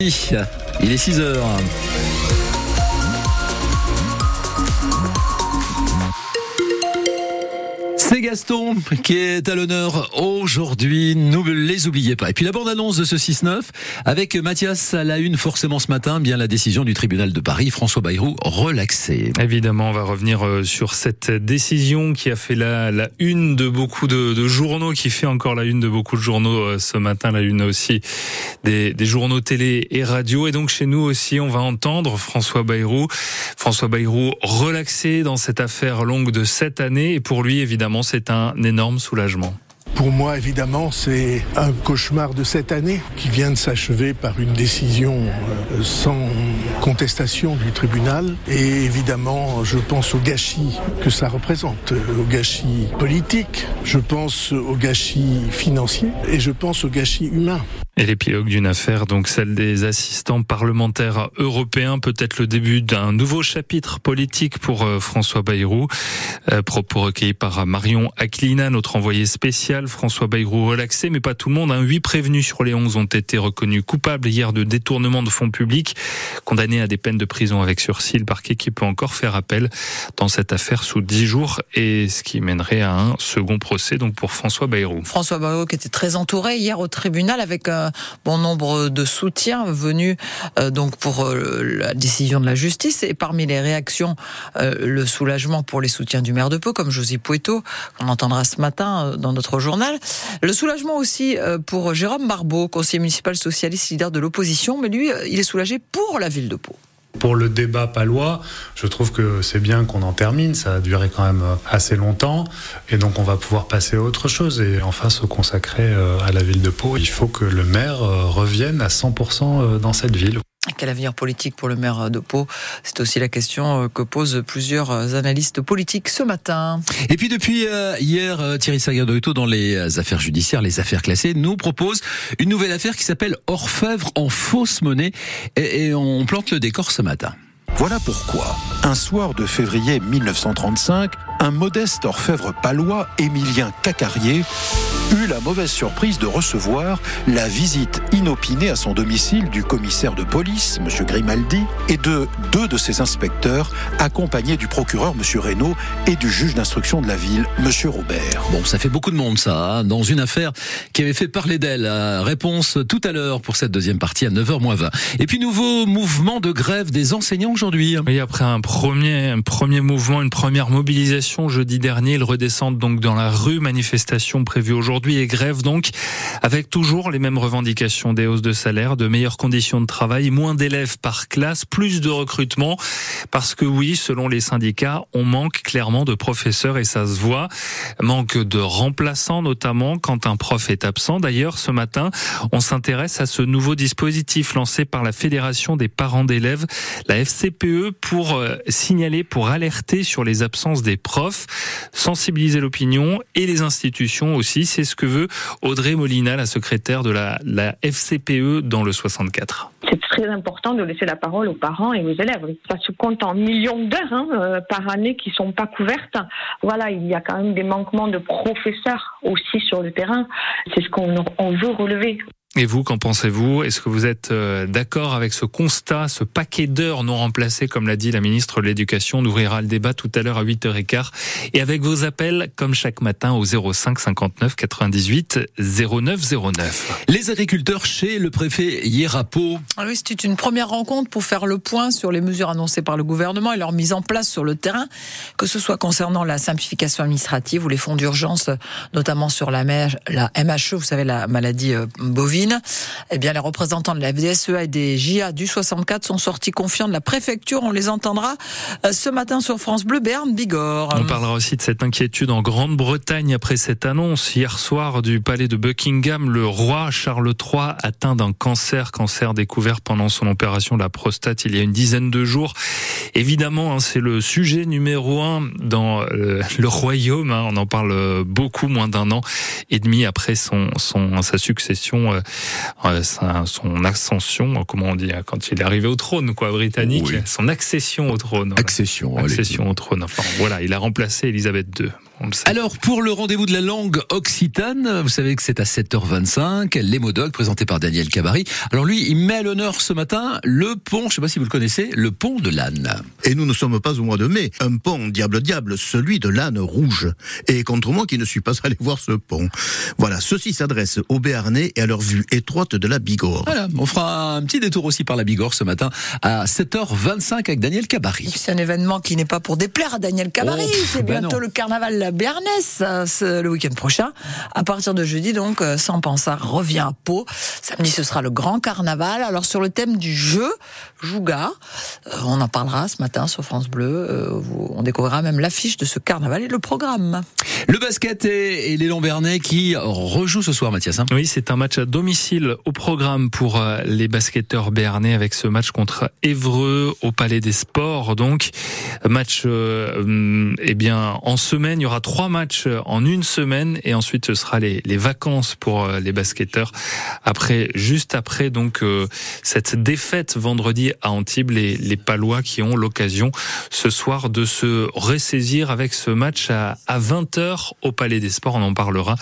Il est 6 heures. Gaston qui est à l'honneur aujourd'hui. Ne les oubliez pas. Et puis la bande-annonce de ce 6-9 avec Mathias à la une forcément ce matin, bien la décision du tribunal de Paris, François Bayrou relaxé. Évidemment, on va revenir euh, sur cette décision qui a fait la, une de beaucoup de, journaux, qui fait encore la une de beaucoup de journaux euh, ce matin, la une aussi des, journaux télé et radio. Et donc chez nous aussi, on va entendre François Bayrou. François Bayrou relaxé dans cette affaire longue de sept années. Et pour lui, évidemment, c'est un énorme soulagement. Pour moi, évidemment, c'est un cauchemar de cette année qui vient de s'achever par une décision euh, sans contestation du tribunal. Et évidemment, je pense au gâchis que ça représente, au gâchis politique, je pense au gâchis financier et je pense au gâchis humain. Et l'épilogue d'une affaire, donc celle des assistants parlementaires européens, peut-être le début d'un nouveau chapitre politique pour euh, François Bayrou. Euh, propos recueillis par Marion Aquilina, notre envoyé spécial. François Bayrou relaxé, mais pas tout le monde. Hein. Huit prévenus sur les onze ont été reconnus coupables hier de détournement de fonds publics, condamnés à des peines de prison avec sursis. Le parquet qui peut encore faire appel dans cette affaire sous dix jours, et ce qui mènerait à un second procès donc pour François Bayrou. François Bayrou qui était très entouré hier au tribunal avec euh, bon nombre de soutiens venus euh, donc pour euh, la décision de la justice. Et parmi les réactions euh, le soulagement pour les soutiens du maire de Pau comme Josy Poueto qu'on entendra ce matin dans notre journal. Le soulagement aussi pour Jérôme Barbeau conseiller municipal socialiste leader de l'opposition. Mais lui il est soulagé pour la ville de Pau. Pour le débat palois, je trouve que c'est bien qu'on en termine. Ça a duré quand même assez longtemps. Et donc, on va pouvoir passer à autre chose et enfin se consacrer à la ville de Pau. Il faut que le maire revienne à 100% dans cette ville. Quel avenir politique pour le maire de Pau? C'est aussi la question que posent plusieurs analystes politiques ce matin. Et puis depuis hier, Thierry Sagardoito, dans les affaires judiciaires, les affaires classées, nous propose une nouvelle affaire qui s'appelle Orfèvre en fausse monnaie. Et on plante le décor ce matin. Voilà pourquoi, un soir de février 1935, un modeste orfèvre palois, Émilien Cacarier, eut la mauvaise surprise de recevoir la visite inopinée à son domicile du commissaire de police, M. Grimaldi, et de deux de ses inspecteurs, accompagnés du procureur, M. Reynaud, et du juge d'instruction de la ville, M. Robert. Bon, ça fait beaucoup de monde, ça, hein, dans une affaire qui avait fait parler d'elle. Réponse tout à l'heure pour cette deuxième partie à 9h20. Et puis, nouveau mouvement de grève des enseignants aujourd'hui. Oui, après un premier, un premier mouvement, une première mobilisation jeudi dernier, ils redescendent donc dans la rue, manifestation prévue aujourd'hui et grève donc, avec toujours les mêmes revendications des hausses de salaire, de meilleures conditions de travail, moins d'élèves par classe, plus de recrutement, parce que oui, selon les syndicats, on manque clairement de professeurs et ça se voit. Manque de remplaçants notamment quand un prof est absent. D'ailleurs, ce matin, on s'intéresse à ce nouveau dispositif lancé par la Fédération des parents d'élèves, la FCPE, pour signaler, pour alerter sur les absences des profs, sensibiliser l'opinion et les institutions aussi. C'est ce que veut Audrey Molina, la secrétaire de la, FCPE dans le 64 c'est très important de laisser la parole aux parents et aux élèves. Ça se compte en millions d'heures hein, euh, par année qui sont pas couvertes. Voilà, il y a quand même des manquements de professeurs aussi sur le terrain. C'est ce qu'on on veut relever. Et vous, qu'en pensez-vous? Est-ce que vous êtes d'accord avec ce constat, ce paquet d'heures non remplacées, comme l'a dit la ministre de l'Éducation? On ouvrira le débat tout à l'heure à 8h15. Et avec vos appels, comme chaque matin, au 05 59 98 09 09. Les agriculteurs chez le préfet Hierapo. Ah oui, c'était une première rencontre pour faire le point sur les mesures annoncées par le gouvernement et leur mise en place sur le terrain, que ce soit concernant la simplification administrative ou les fonds d'urgence, notamment sur la, la MHE, vous savez, la maladie bovine. Eh bien, les représentants de la FDSEA et des JA du 64 sont sortis confiants de la préfecture. On les entendra ce matin sur France Bleu Berne Bigorre. On parlera aussi de cette inquiétude en Grande-Bretagne après cette annonce hier soir du palais de Buckingham. Le roi Charles III atteint d'un cancer, cancer découvert pendant son opération de la prostate il y a une dizaine de jours. Évidemment, c'est le sujet numéro un dans le royaume. On en parle beaucoup, moins d'un an et demi après son, sa succession son ascension, comment on dit, quand il est arrivé au trône, quoi, britannique, oui. son accession au trône. Accession, voilà. accession au trône. Enfin, voilà, il a remplacé Elisabeth II. Alors, pour le rendez-vous de la langue occitane, vous savez que c'est à 7h25, les modocs présentés par Daniel Cabari. Alors lui, il met à l'honneur ce matin le pont, je ne sais pas si vous le connaissez, le pont de l'âne. Et nous ne sommes pas au mois de mai. Un pont, diable diable, celui de l'âne rouge. Et contre moi qui ne suis pas allé voir ce pont. Voilà, ceci s'adresse aux Béarnais et à leur vue étroite de la Bigorre. Voilà, on fera un petit détour aussi par la Bigorre ce matin à 7h25 avec Daniel Cabari. C'est un événement qui n'est pas pour déplaire à Daniel Cabari, Oh, c'est ben bientôt le carnaval Euh, ce- le week-end prochain. À partir de jeudi, donc, euh, sans Pansard revient à Pau. Samedi, ce sera le grand carnaval. Alors, sur le thème du jeu, Jouga, euh, on en parlera ce matin sur France Bleu. Euh, on découvrira même l'affiche de ce carnaval et le programme. Le basket et, et les Lombernais qui rejouent ce soir, Mathias. hein. Oui, c'est un match à domicile au programme pour les basketteurs béarnais avec ce match contre Évreux au Palais des Sports. Donc, match, euh, hum, eh bien, en semaine, il y aura trois matchs en une semaine et ensuite ce sera les, les vacances pour euh, les basketteurs. Après, juste après donc euh, cette défaite vendredi à Antibes, les, les Palois qui ont l'occasion ce soir de se ressaisir avec ce match à, à 20h au Palais des Sports. On en parlera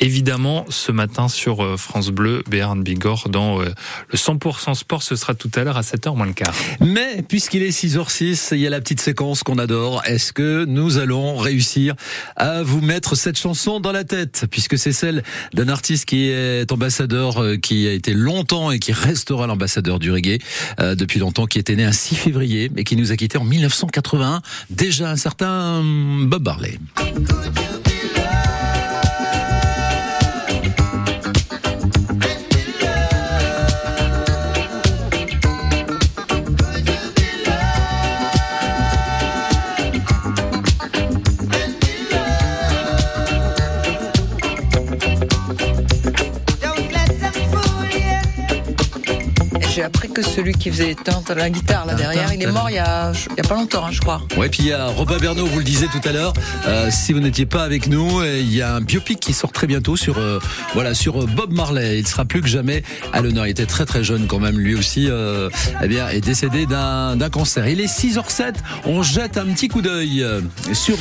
évidemment ce matin sur euh, France Bleu, Béarn Bigorre dans euh, le 100% sport. Ce sera tout à l'heure à 7h moins le quart. Mais puisqu'il est 6h06, il y a la petite séquence qu'on adore. Est-ce que nous allons réussir à vous mettre cette chanson dans la tête Puisque c'est celle d'un artiste qui est ambassadeur, euh, qui a été longtemps et qui restera l'ambassadeur du reggae euh, depuis longtemps, qui était né un 6 février et qui nous a quittés en 1981. Déjà un certain Bob Marley. J'ai appris que celui qui faisait teinte la guitare là derrière, il est mort il y a, il y a pas longtemps, hein, je crois. Ouais, puis il y a Robin Bernot, vous le disiez tout à l'heure. euh, si vous n'étiez pas avec nous, il y a un biopic qui sort très bientôt sur euh, voilà sur euh, Bob Marley. Il sera plus que jamais à l'honneur. Il était très très jeune quand même, lui aussi. Euh, eh bien, est décédé d'un cancer. Il est 6h07. On jette un petit coup d'œil sur